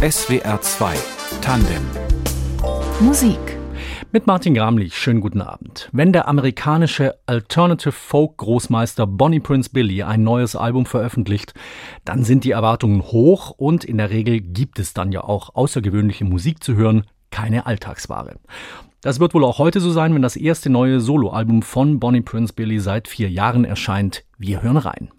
SWR 2 Tandem Musik mit Martin Gramlich, schönen guten Abend. Wenn der amerikanische Alternative Folk Großmeister Bonnie Prince Billy ein neues Album veröffentlicht, dann sind die Erwartungen hoch und in der Regel gibt es dann ja auch außergewöhnliche Musik zu hören, keine Alltagsware. Das wird wohl auch heute so sein, wenn das erste neue Soloalbum von Bonnie Prince Billy seit vier Jahren erscheint. Wir hören rein.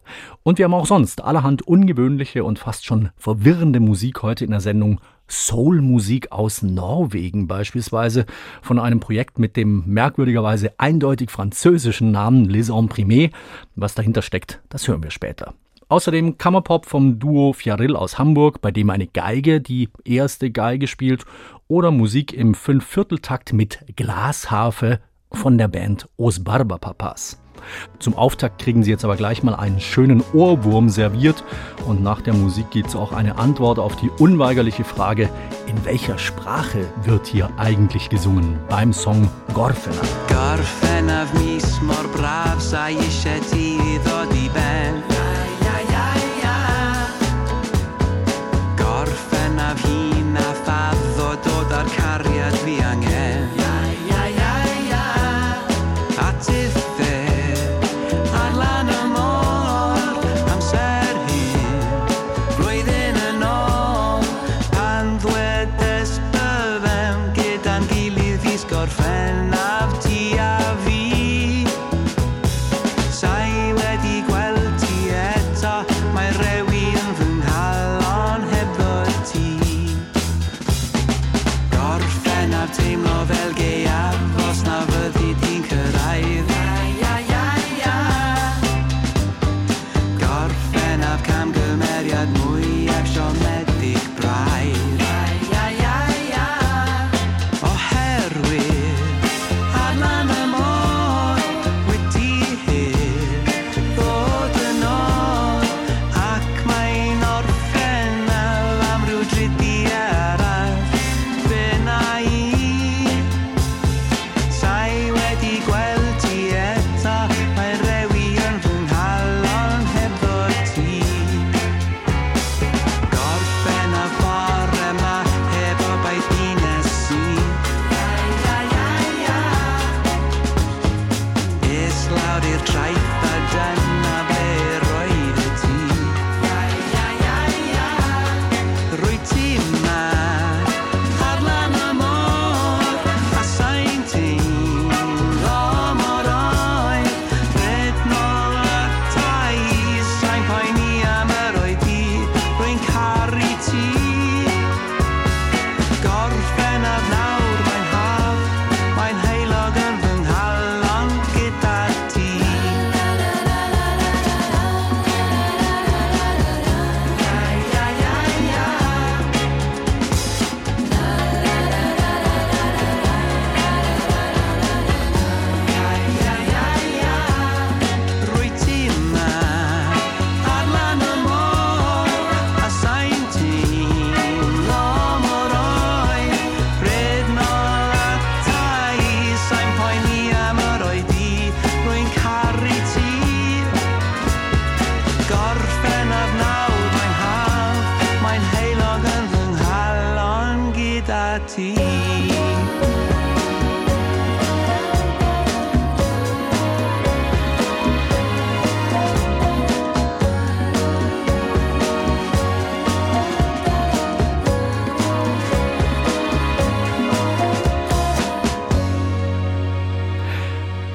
Und wir haben auch sonst allerhand ungewöhnliche und fast schon verwirrende Musik heute in der Sendung. Soul-Musik aus Norwegen beispielsweise von einem Projekt mit dem merkwürdigerweise eindeutig französischen Namen Les Imprimés. Was dahinter steckt, das hören wir später. Außerdem Kammerpop vom Duo Fiaril aus Hamburg, bei dem eine Geige die erste Geige spielt, oder Musik im Fünfvierteltakt mit Glasharfe von der Band Os Barbapapas. Zum Auftakt kriegen Sie jetzt aber gleich mal einen schönen Ohrwurm serviert und nach der Musik gibt es auch eine Antwort auf die unweigerliche Frage, in welcher Sprache wird hier eigentlich gesungen beim Song Gorfena. Gorfena mis mor brav sa di ben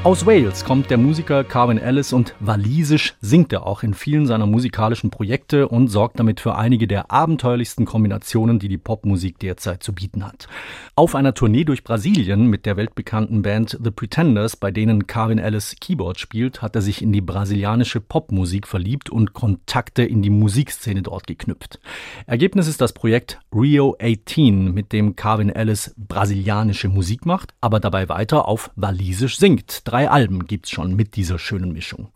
Aus Wales kommt der Musiker Carvin Ellis und walisisch singt er auch in vielen seiner musikalischen Projekte und sorgt damit für einige der abenteuerlichsten Kombinationen, die die Popmusik derzeit zu bieten hat. Auf einer Tournee durch Brasilien mit der weltbekannten Band The Pretenders, bei denen Carvin Ellis Keyboard spielt, hat er sich in die brasilianische Popmusik verliebt und Kontakte in die Musikszene dort geknüpft. Ergebnis ist das Projekt Rio 18, mit dem Carvin Ellis brasilianische Musik macht, aber dabei weiter auf walisisch singt. Drei Drei Alben gibt's schon mit dieser schönen Mischung.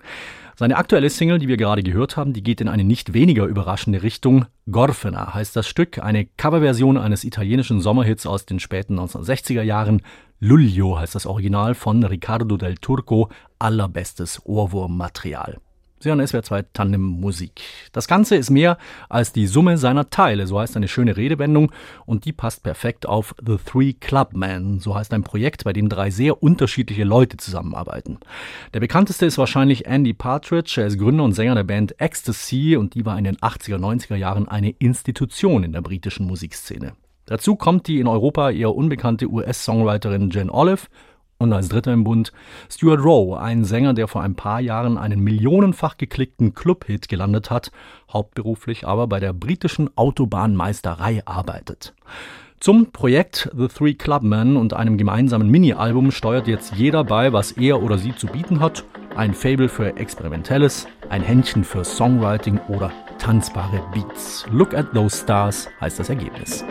Seine aktuelle Single, die wir gerade gehört haben, die geht in eine nicht weniger überraschende Richtung. Gorfena heißt das Stück, eine Coverversion eines italienischen Sommerhits aus den späten 1960er Jahren. Luglio heißt das Original von Riccardo del Turco, allerbestes Ohrwurmmaterial. Sie hören SWR 2 Tandem Musik. Das Ganze ist mehr als die Summe seiner Teile, so heißt eine schöne Redewendung und die passt perfekt auf The Three Club Men, so heißt ein Projekt, bei dem drei sehr unterschiedliche Leute zusammenarbeiten. Der bekannteste ist wahrscheinlich Andy Partridge, er ist Gründer und Sänger der Band Ecstasy und die war in den 80er, 90er Jahren eine Institution in der britischen Musikszene. Dazu kommt die in Europa eher unbekannte US-Songwriterin Jen Olive und als Dritter im Bund Stuart Rowe, ein Sänger, der vor ein paar Jahren einen millionenfach geklickten Clubhit gelandet hat, hauptberuflich aber bei der britischen Autobahnmeisterei arbeitet. Zum Projekt The Three Clubmen und einem gemeinsamen Mini-Album steuert jetzt jeder bei, was er oder sie zu bieten hat. Ein Fable für Experimentelles, ein Händchen für Songwriting oder tanzbare Beats. Look at those stars heißt das Ergebnis.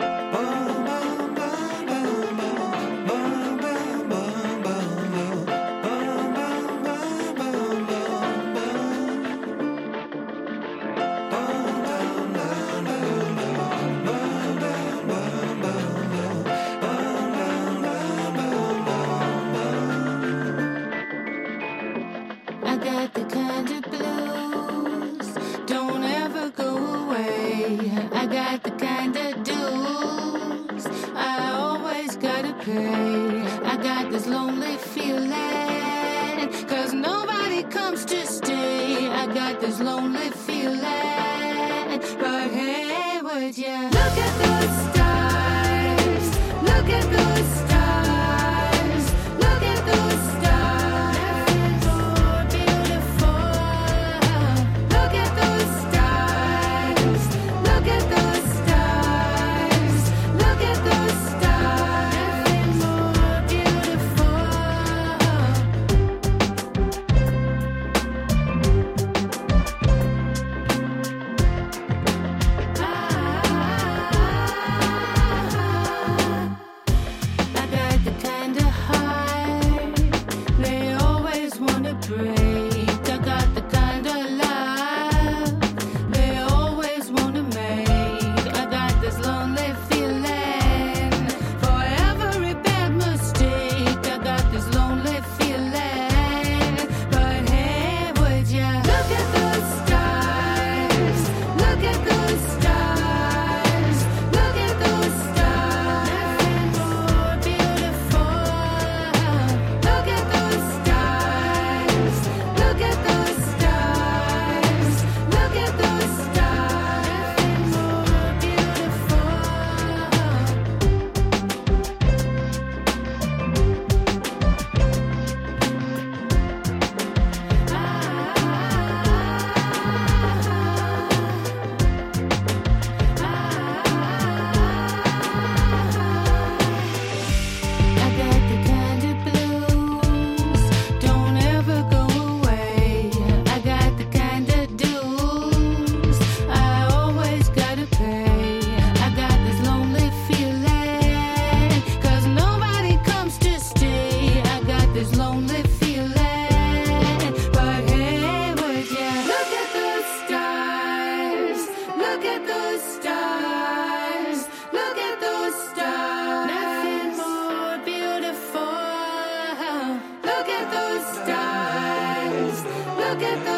look at the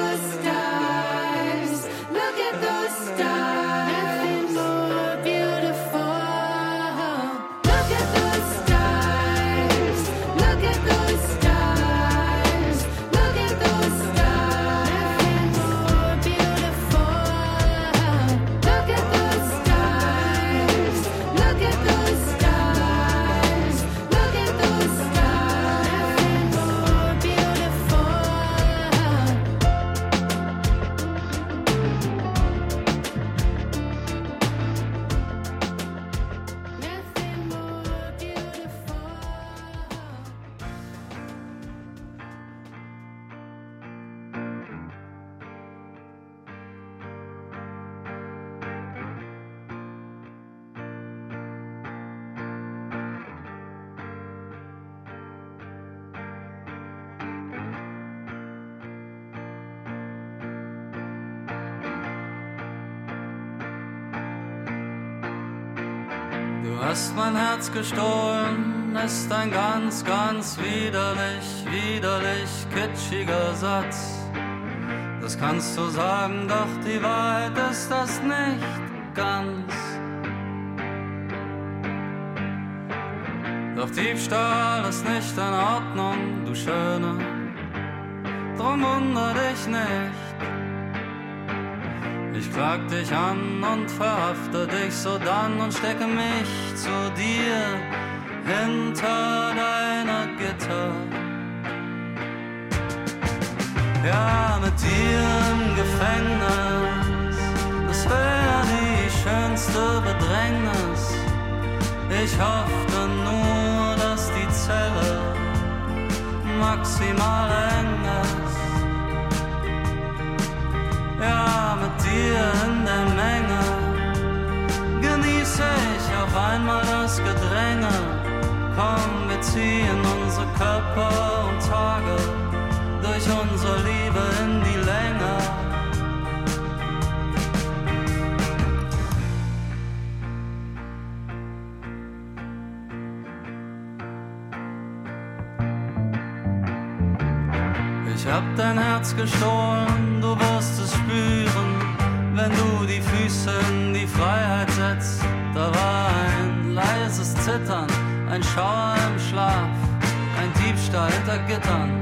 gestohlen, ist ein ganz, ganz widerlich, widerlich kitschiger Satz. Das kannst du sagen, doch die Wahrheit ist das nicht ganz. Doch Diebstahl ist nicht in Ordnung, du Schöne. Drum wunder dich nicht. Ich klag dich an und verhafte dich so dann und stecke mich zu dir dir im Gefängnis, das wär die schönste Bedrängnis. Ich hoffte nur, dass die Zelle maximal eng ist. Ja, mit dir in der Menge genieße ich auf einmal das Gedränge. Komm, wir ziehen unsere Körper und Tage durch unsere Liebe in die Länge. Ich hab dein Herz gestohlen, du wirst es spüren, wenn du die Füße in die Freiheit setzt. Da war ein leises Zittern, ein Schauer im Schlaf, ein Diebstahl hinter Gittern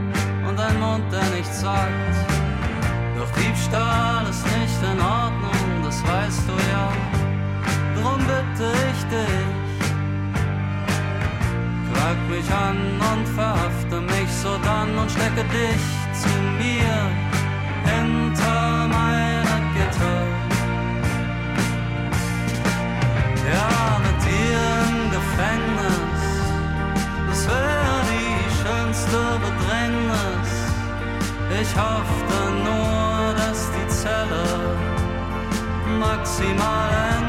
der nichts sagt. Doch Diebstahl ist nicht in Ordnung, das weißt du ja. Drum bitte ich dich Klag mich an und verhafte mich so dann und stecke dich zu mir hinter meine Gitter. Ja, mit dir im Gefängnis, Ich hoffte nur, dass die Zelle maximal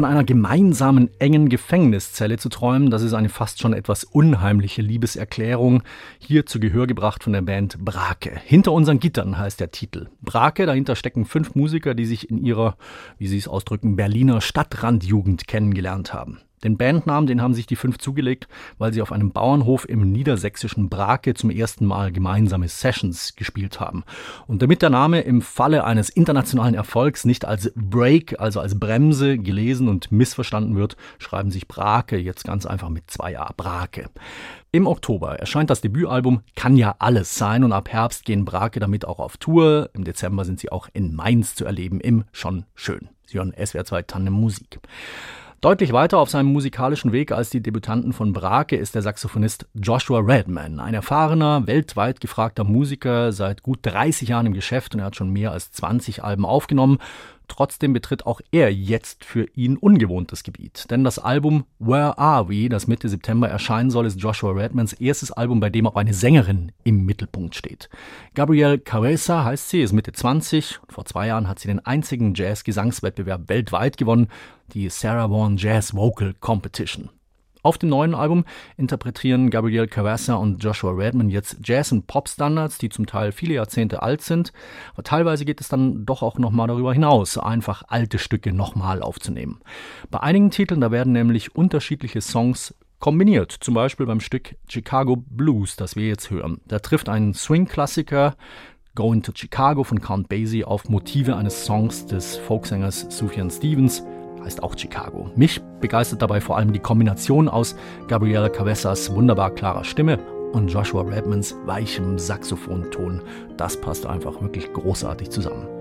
Von einer gemeinsamen engen Gefängniszelle zu träumen, das ist eine fast schon etwas unheimliche Liebeserklärung. Hier zu Gehör gebracht von der Band Brake. Hinter unseren Gittern heißt der Titel. Brake, dahinter stecken fünf Musiker, die sich in ihrer, wie sie es ausdrücken, Berliner Stadtrandjugend kennengelernt haben. Den Bandnamen, den haben sich die fünf zugelegt, weil sie auf einem Bauernhof im niedersächsischen Brake zum ersten Mal gemeinsame Sessions gespielt haben. Und damit der Name im Falle eines internationalen Erfolgs nicht als Break, also als Bremse gelesen und missverstanden wird, schreiben sich Brake jetzt ganz einfach mit zwei A Brake. Im Oktober erscheint das Debütalbum Kann ja alles sein und ab Herbst gehen Brake damit auch auf Tour. Im Dezember sind sie auch in Mainz zu erleben im Schon Schön. Sie hören SWR 2 Tandem Musik. Deutlich weiter auf seinem musikalischen Weg als die Debütanten von Brake ist der Saxophonist Joshua Redman, ein erfahrener, weltweit gefragter Musiker, seit gut 30 Jahren im Geschäft und er hat schon mehr als 20 Alben aufgenommen. Trotzdem betritt auch er jetzt für ihn ungewohntes Gebiet. Denn das Album Where Are We, das Mitte September erscheinen soll, ist Joshua Redmans erstes Album, bei dem auch eine Sängerin im Mittelpunkt steht. Gabrielle Caressa heißt sie, ist Mitte 20 und vor zwei Jahren hat sie den einzigen Jazz-Gesangswettbewerb weltweit gewonnen, die Sarah Vaughan Jazz Vocal Competition. Auf dem neuen Album interpretieren Gabriel Cavassa und Joshua Redman jetzt Jazz- und Pop-Standards, die zum Teil viele Jahrzehnte alt sind. Aber teilweise geht es dann doch auch nochmal darüber hinaus, einfach alte Stücke nochmal aufzunehmen. Bei einigen Titeln, da werden nämlich unterschiedliche Songs kombiniert. Zum Beispiel beim Stück Chicago Blues, das wir jetzt hören. Da trifft ein Swing-Klassiker Going to Chicago von Count Basie auf Motive eines Songs des Folksängers Sufjan Stevens heißt auch Chicago. Mich begeistert dabei vor allem die Kombination aus Gabriela Cavessas wunderbar klarer Stimme und Joshua Redmans weichem Saxophonton. Das passt einfach wirklich großartig zusammen.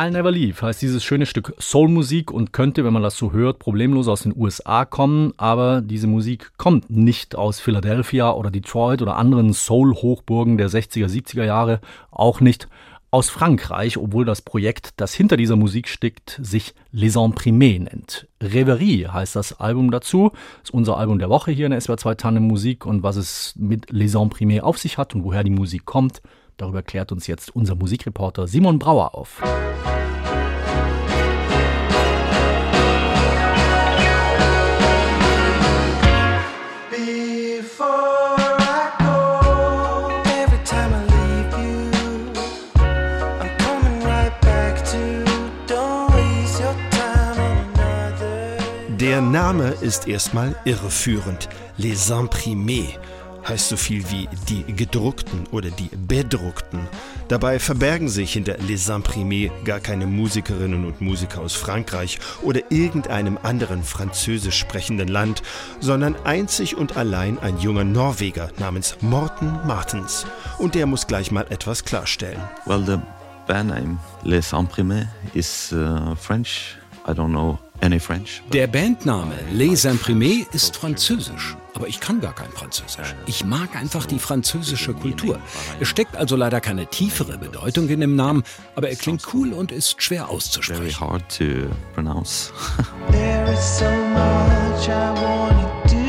I'll Never Leave heißt dieses schöne Stück Soulmusik und könnte, wenn man das so hört, problemlos aus den USA kommen, aber diese Musik kommt nicht aus Philadelphia oder Detroit oder anderen Soul-Hochburgen der 60er, 70er Jahre, auch nicht aus Frankreich, obwohl das Projekt, das hinter dieser Musik steckt, sich Les Imprimés nennt. Reverie heißt das Album dazu, ist unser Album der Woche hier in der SWR 2 Tandem Musik und was es mit Les Imprimés auf sich hat und woher die Musik kommt, darüber klärt uns jetzt unser Musikreporter Simon Brauer auf. Der Name ist erstmal irreführend. Les Imprimés heißt so viel wie die gedruckten oder die bedruckten. Dabei verbergen sich hinter Les Imprimés gar keine Musikerinnen und Musiker aus Frankreich oder irgendeinem anderen französisch sprechenden Land, sondern einzig und allein ein junger Norweger namens Morten Martens. Und der muss gleich mal etwas klarstellen. Well, the band name Les Imprimés is uh, French. I don't know. Der Bandname Les Imprimés ist französisch, aber ich kann gar kein Französisch. Ich mag einfach die französische Kultur. Es steckt also leider keine tiefere Bedeutung in dem Namen, aber er klingt cool und ist schwer Very auszusprechen. hard to pronounce. There is so much I wanna do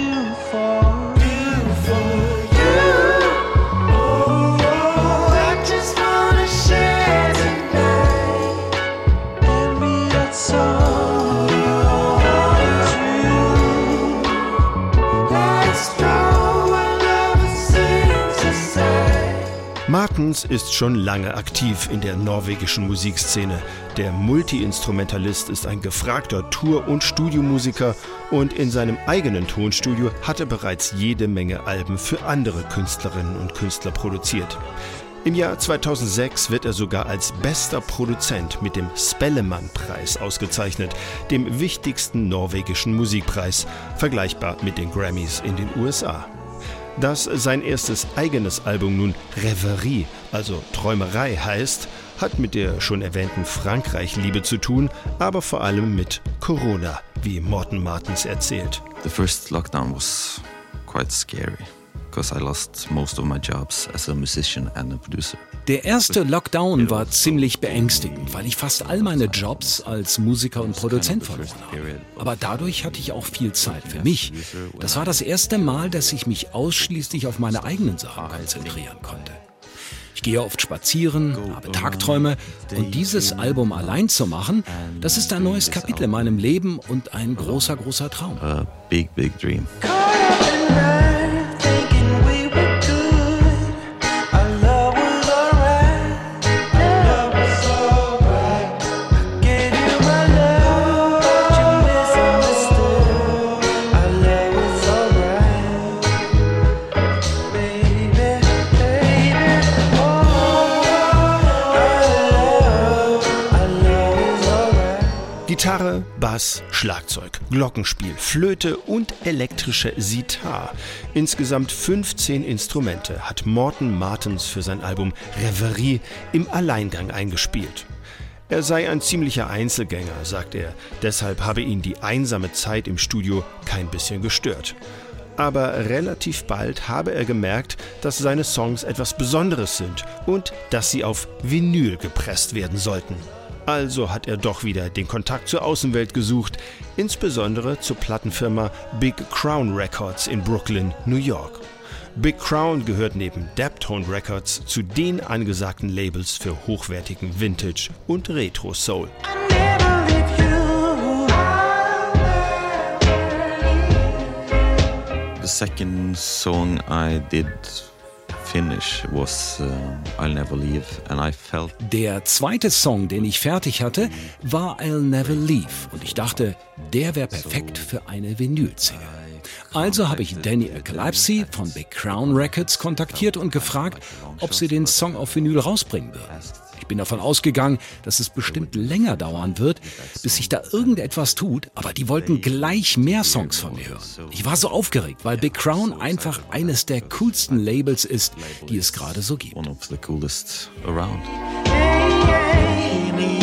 Martens ist schon lange aktiv in der norwegischen Musikszene. Der Multiinstrumentalist ist ein gefragter Tour- und Studiomusiker und in seinem eigenen Tonstudio hat er bereits jede Menge Alben für andere Künstlerinnen und Künstler produziert. Im Jahr 2006 wird er sogar als bester Produzent mit dem Spellemann-Preis ausgezeichnet, dem wichtigsten norwegischen Musikpreis, vergleichbar mit den Grammys in den USA. Dass sein erstes eigenes Album nun Reverie, also Träumerei heißt, hat mit der schon erwähnten Frankreich-Liebe zu tun, aber vor allem mit Corona, wie Morten Martens erzählt. The first lockdown was quite scary because I lost most of my jobs as a musician and a producer. Der erste Lockdown war ziemlich beängstigend, weil ich fast all meine Jobs als Musiker und Produzent verloren habe. Aber dadurch hatte ich auch viel Zeit für mich. Das war das erste Mal, dass ich mich ausschließlich auf meine eigenen Sachen konzentrieren konnte. Ich gehe oft spazieren, habe Tagträume und dieses Album allein zu machen, das ist ein neues Kapitel in meinem Leben und ein großer, großer Traum. A big, big dream. Bass, Schlagzeug, Glockenspiel, Flöte und elektrische Sitar. Insgesamt 15 Instrumente hat Morten Martens für sein Album Reverie im Alleingang eingespielt. Er sei ein ziemlicher Einzelgänger, sagt er, deshalb habe ihn die einsame Zeit im Studio kein bisschen gestört. Aber relativ bald habe er gemerkt, dass seine Songs etwas Besonderes sind und dass sie auf Vinyl gepresst werden sollten. Also hat er doch wieder den Kontakt zur Außenwelt gesucht, insbesondere zur Plattenfirma Big Crown Records in Brooklyn, New York. Big Crown gehört neben Daptone Records zu den angesagten Labels für hochwertigen Vintage und Retro Soul. The second song I did Der zweite Song, den ich fertig hatte, war I'll Never Leave und ich dachte, der wäre perfekt für eine Vinyl-Single. Also habe ich Danny Eclipse von Big Crown Records kontaktiert und gefragt, ob sie den Song auf Vinyl rausbringen würden. Ich bin davon ausgegangen, dass es bestimmt länger dauern wird, bis sich da irgendetwas tut, aber die wollten gleich mehr Songs von mir hören. Ich war so aufgeregt, weil Big Crown einfach eines der coolsten Labels ist, die es gerade so gibt. one of the coolest around. Hear me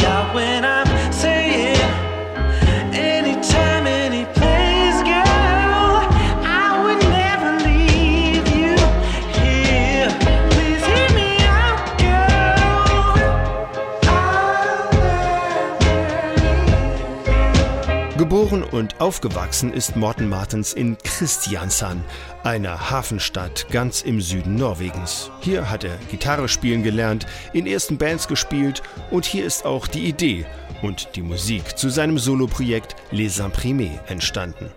Geboren und aufgewachsen ist Morten Martens in Kristiansand, einer Hafenstadt ganz im Süden Norwegens. Hier hat er Gitarre spielen gelernt, in ersten Bands gespielt und hier ist auch die Idee und die Musik zu seinem Soloprojekt Les Imprimés entstanden.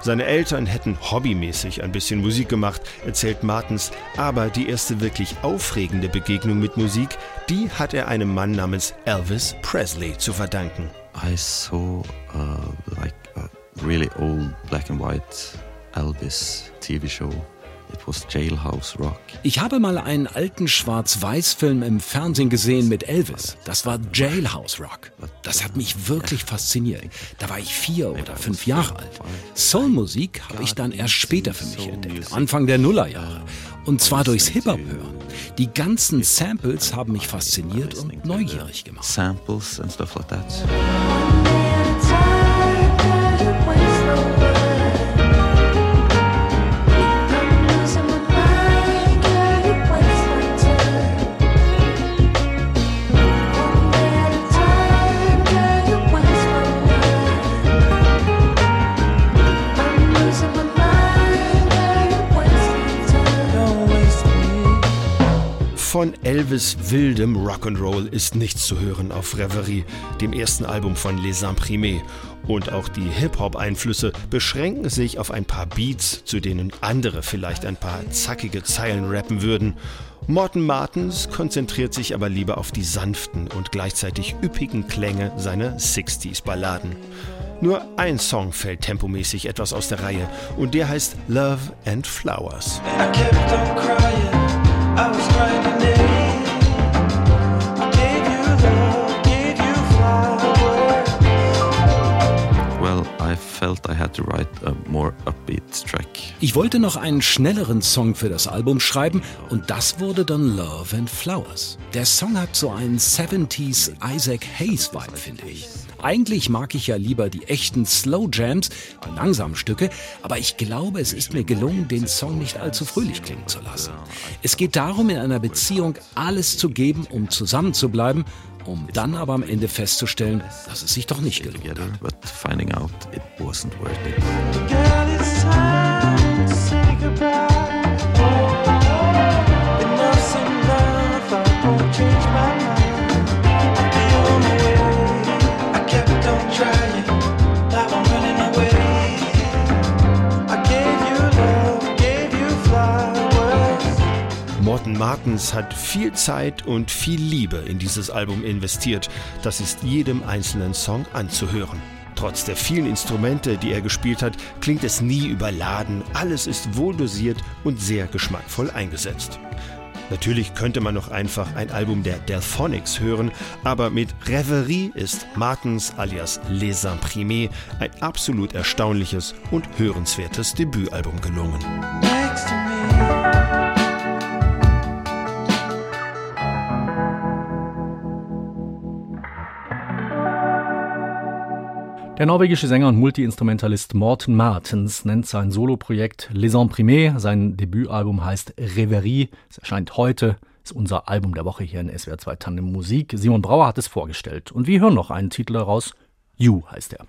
Seine Eltern hätten hobbymäßig ein bisschen Musik gemacht, erzählt Martens, aber die erste wirklich aufregende Begegnung mit Musik, die hat er einem Mann namens Elvis Presley zu verdanken. I saw uh, like a really old black and white Elvis TV show. It was Jailhouse Rock. Ich habe mal einen alten Schwarz-Weiß-Film im Fernsehen gesehen mit Elvis. Das war Jailhouse Rock. Das hat mich wirklich fasziniert. Da war ich vier oder fünf Jahre alt. Soulmusik habe ich dann erst später für mich entdeckt, Anfang der Nullerjahre. Und zwar durchs Hip-Hop hören. Die ganzen Samples haben mich fasziniert und neugierig gemacht. Samples and stuff like that. Von Elvis wildem Rock'n'Roll ist nichts zu hören auf Reverie, dem ersten Album von Les Imprimés. Und auch die Hip-Hop-Einflüsse beschränken sich auf ein paar Beats, zu denen andere vielleicht ein paar zackige Zeilen rappen würden. Morten Martens konzentriert sich aber lieber auf die sanften und gleichzeitig üppigen Klänge seiner 60s-Balladen. Nur ein Song fällt tempomäßig etwas aus der Reihe und der heißt Love and Flowers. I kept on crying. I was grinding felt I had to write a more upbeat track Ich wollte noch einen schnelleren Song für das Album schreiben und das wurde dann Love and Flowers. Der Song hat so einen 70s Isaac Hayes Vibe, finde ich. Eigentlich mag ich ja lieber die echten Slow Jams, die langsamen Stücke, aber ich glaube, es ist mir gelungen, den Song nicht allzu fröhlich klingen zu lassen. Es geht darum, in einer Beziehung alles zu geben, um zusammen zu bleiben, um dann aber am Ende festzustellen, dass es sich doch nicht gelohnt hat. Martens hat viel Zeit und viel Liebe in dieses Album investiert. Das ist jedem einzelnen Song anzuhören. Trotz der vielen Instrumente, die er gespielt hat, klingt es nie überladen. Alles ist wohl dosiert und sehr geschmackvoll eingesetzt. Natürlich könnte man noch einfach ein Album der Delphonics hören, aber mit Reverie ist Martens alias Les Imprimés ein absolut erstaunliches und hörenswertes Debütalbum gelungen. Der norwegische Sänger und Multiinstrumentalist Morten Martens nennt sein Soloprojekt Les Imprimés. Sein Debütalbum heißt Reverie. Es erscheint heute, ist unser Album der Woche hier in SWR 2 Tandem Musik. Simon Brauer hat es vorgestellt. Und wir hören noch einen Titel daraus. You heißt er.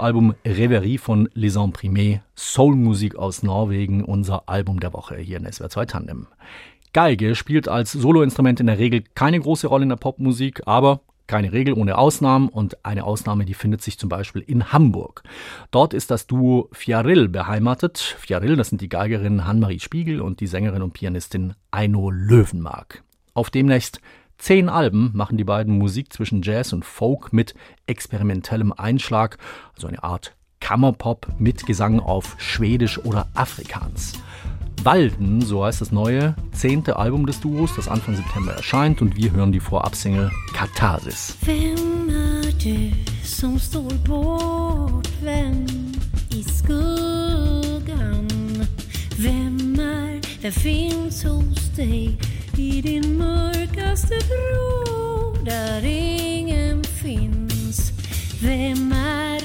Debütalbum Reverie von Les Imprimés, Soulmusik aus Norwegen, unser Album der Woche hier in SWR 2 Tandem. Geige spielt als Soloinstrument in der Regel keine große Rolle in der Popmusik, aber keine Regel ohne Ausnahmen und eine Ausnahme, die findet sich zum Beispiel in Hamburg. Dort ist das Duo Fjaril beheimatet. Fjaril, das sind die Geigerin Hanmarie Spiegel und die Sängerin und Pianistin Eino Löwenmark. Auf demnächst zehn Alben machen die beiden Musik zwischen Jazz und Folk mit experimentellem Einschlag, also eine Art Kammerpop mit Gesang auf Schwedisch oder Afrikaans. Walden, so heißt das neue, zehnte Album des Duos, das Anfang September erscheint und wir hören die Vorabsingle Katharsis. Vem är du som står bortvänd i skuggan? Vem är, vem finns hos dig i din mörkaste vrå där ingen finns? Vem är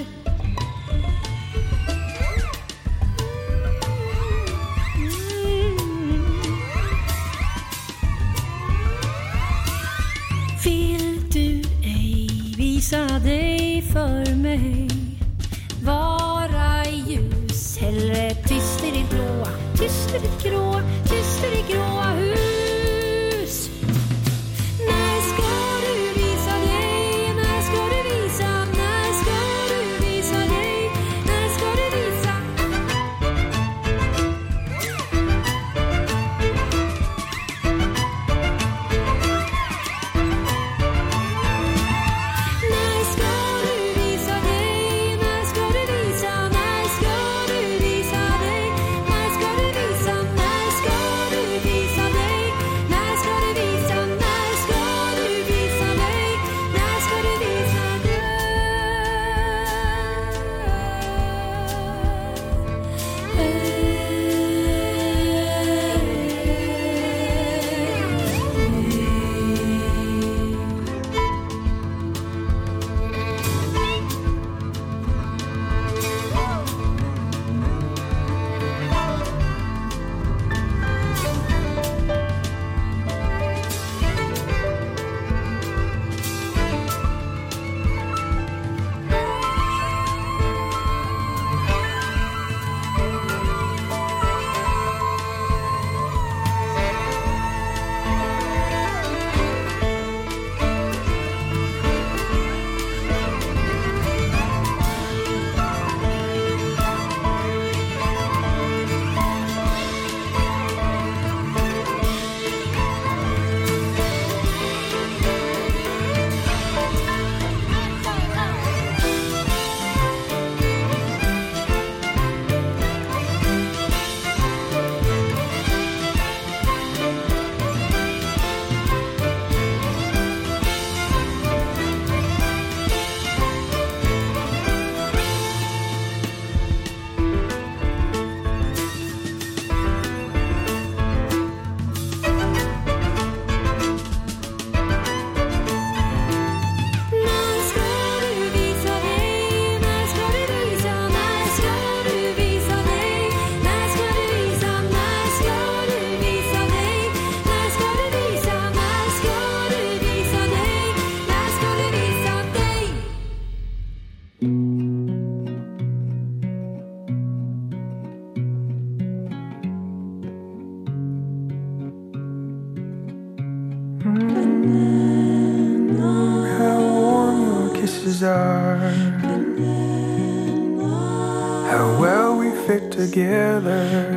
together.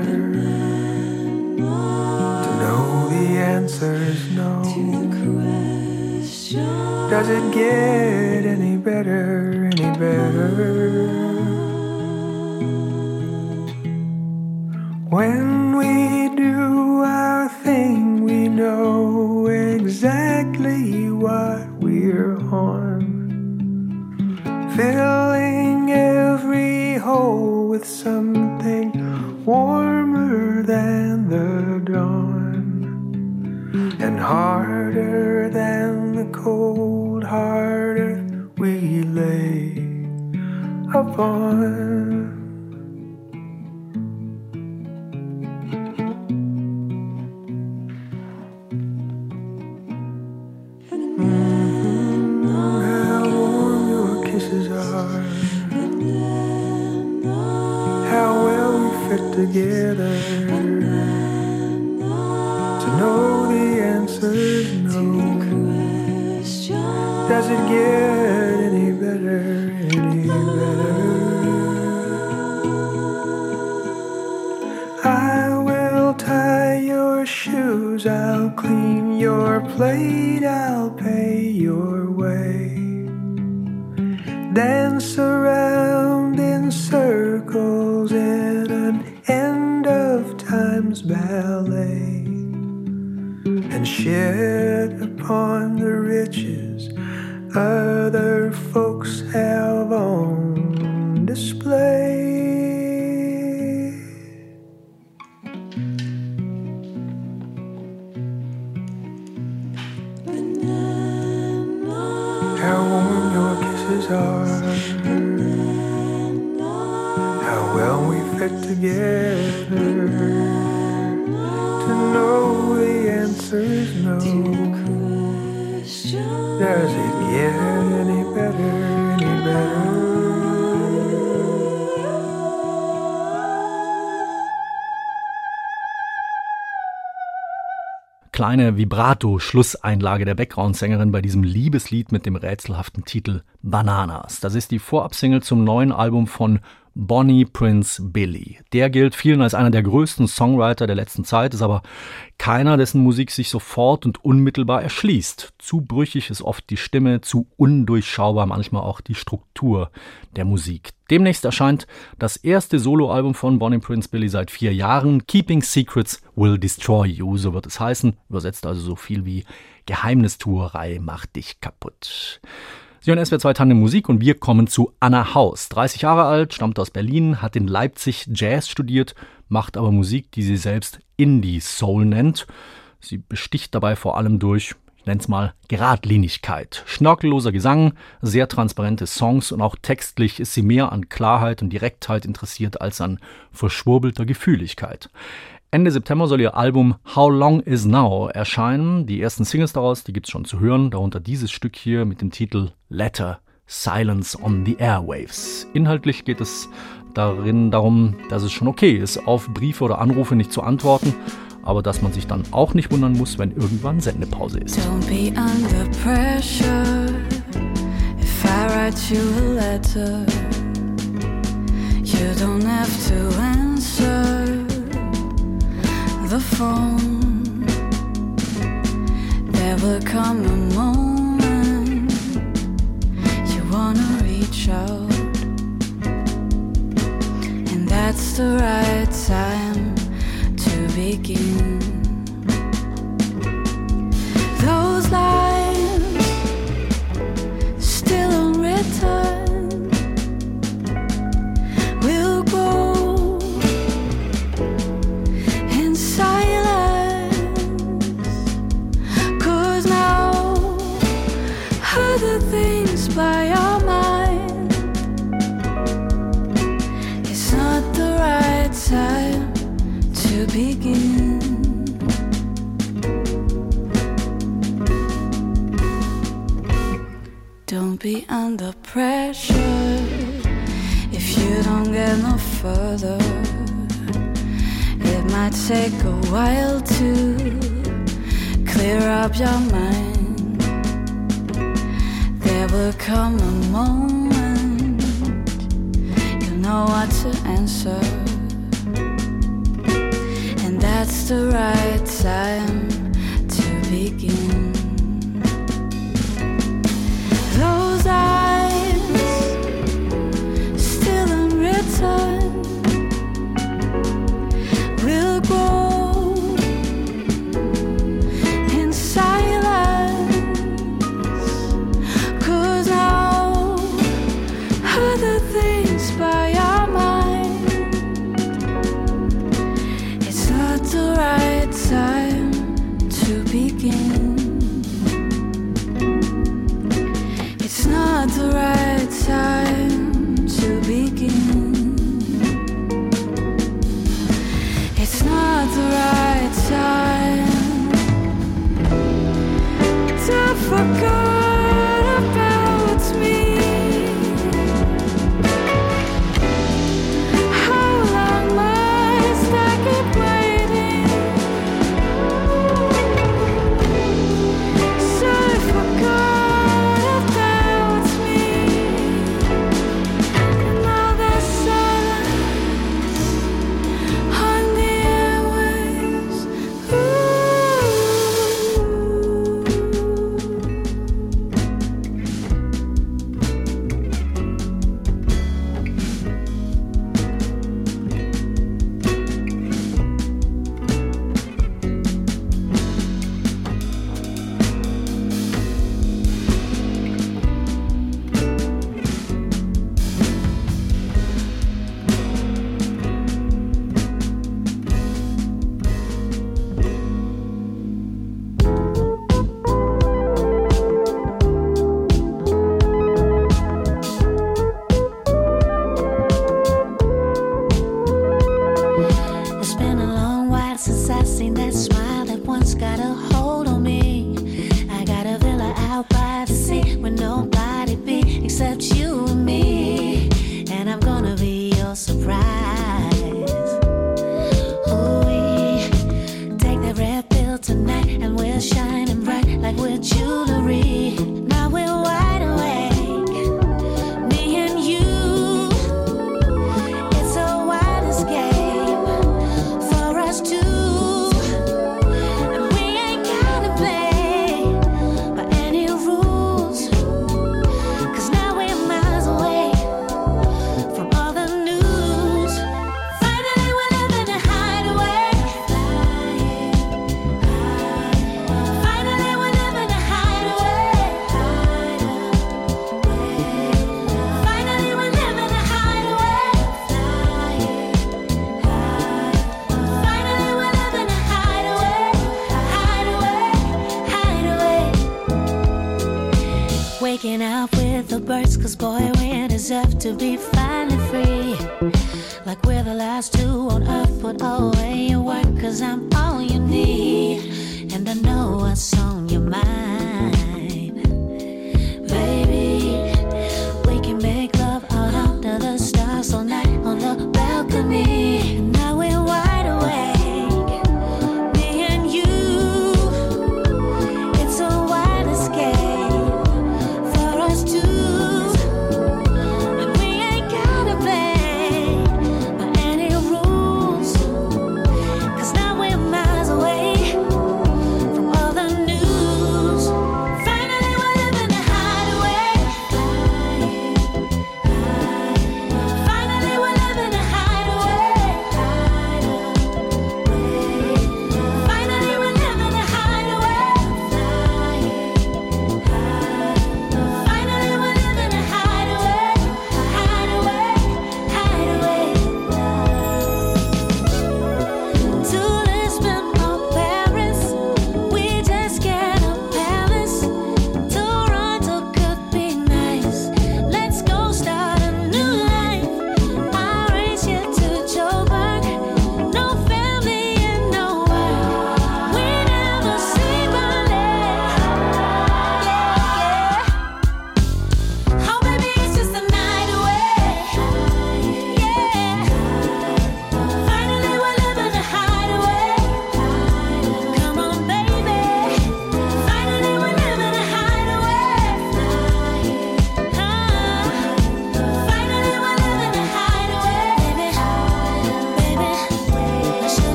To know the answer's no. To the question Does it get any better, any better? When we do our thing, we know exactly what we're on. Filling every hole with something harder than the cold hard earth we lay upon. Your kisses are. How well we fit together. To know the answer is no. Does it get Kleine Vibrato-Schlusseinlage der Background-Sängerin bei diesem Liebeslied mit dem rätselhaften Titel Bananas. Das ist die Vorabsingle zum neuen Album von Bonnie Prince Billy. Der gilt vielen als einer der größten Songwriter der letzten Zeit, ist aber keiner, dessen Musik sich sofort und unmittelbar erschließt. Zu brüchig ist oft die Stimme, zu undurchschaubar manchmal auch die Struktur der Musik. Demnächst erscheint das erste Soloalbum von Bonnie Prince Billy seit vier Jahren. Keeping Secrets Will Destroy You, so wird es heißen. Übersetzt also so viel wie Geheimnistuerei macht dich kaputt. Sie hören SWR 2 Tandem Musik und wir kommen zu Anna Haus. 30 Jahre alt, stammt aus Berlin, hat in Leipzig Jazz studiert, macht aber Musik, die sie selbst Indie Soul nennt. Sie besticht dabei vor allem durch, ich nenne es mal, Geradlinigkeit. Schnörkelloser Gesang, sehr transparente Songs und auch textlich ist sie mehr an Klarheit und Direktheit interessiert als an verschwurbelter Gefühligkeit. Ende September soll ihr Album How Long Is Now erscheinen. Die ersten Singles daraus, die gibt's schon zu hören, darunter dieses Stück hier mit dem Titel Letter Silence on the Airwaves. Inhaltlich geht es darin darum, dass es schon okay ist, auf Briefe oder Anrufe nicht zu antworten, aber dass man sich dann auch nicht wundern muss, wenn irgendwann Sendepause ist. Don't be under pressure if I write you a letter. You don't have to answer the phone. There will come a moment you wanna reach out, and that's the right time to begin. Those lines still unwritten be under pressure if you don't get no further. It might take a while to clear up your mind. There will come a moment you know what to answer, and that's the right time to begin. Those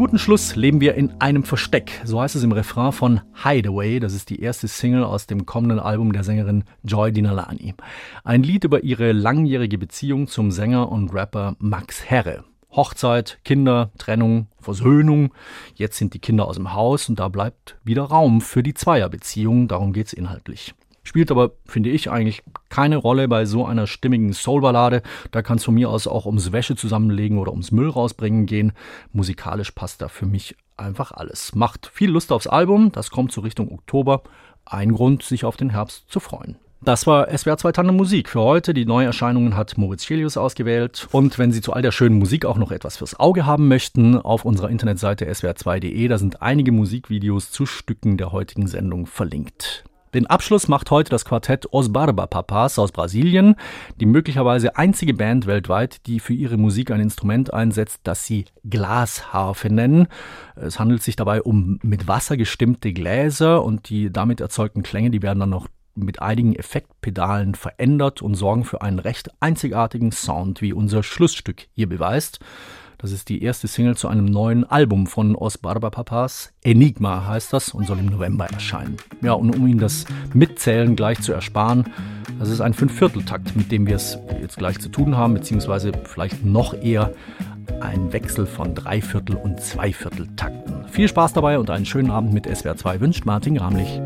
guten Schluss leben wir in einem Versteck. So heißt es im Refrain von Hideaway. Das ist die erste Single aus dem kommenden Album der Sängerin Joy Dinalani. Ein Lied über ihre langjährige Beziehung zum Sänger und Rapper Max Herre. Hochzeit, Kinder, Trennung, Versöhnung. Jetzt sind die Kinder aus dem Haus und da bleibt wieder Raum für die Zweierbeziehung. Darum geht's inhaltlich. Spielt aber, finde ich, eigentlich keine Rolle bei so einer stimmigen Soulballade. Da kann es von mir aus auch ums Wäsche zusammenlegen oder ums Müll rausbringen gehen. Musikalisch passt da für mich einfach alles. Macht viel Lust aufs Album. Das kommt so Richtung Oktober. Ein Grund, sich auf den Herbst zu freuen. Das war SWR 2 Tandem Musik für heute. Die Neuerscheinungen hat Moritz Chelius ausgewählt. Und wenn Sie zu all der schönen Musik auch noch etwas fürs Auge haben möchten, auf unserer Internetseite swr2.de, da sind einige Musikvideos zu Stücken der heutigen Sendung verlinkt. Den Abschluss macht heute das Quartett Os Barba Papas aus Brasilien, die möglicherweise einzige Band weltweit, die für ihre Musik ein Instrument einsetzt, das sie Glasharfe nennen. Es handelt sich dabei um mit Wasser gestimmte Gläser und die damit erzeugten Klänge, die werden dann noch mit einigen Effektpedalen verändert und sorgen für einen recht einzigartigen Sound, wie unser Schlussstück hier beweist. Das ist die erste Single zu einem neuen Album von Os Barba Papas. Enigma heißt das und soll im November erscheinen. Ja, und um Ihnen das Mitzählen gleich zu ersparen, das ist ein Fünfvierteltakt, mit dem wir es jetzt gleich zu tun haben, beziehungsweise vielleicht noch eher ein Wechsel von Dreiviertel- und Zweivierteltakten. Viel Spaß dabei und einen schönen Abend mit SWR 2 wünscht Martin Gramlich.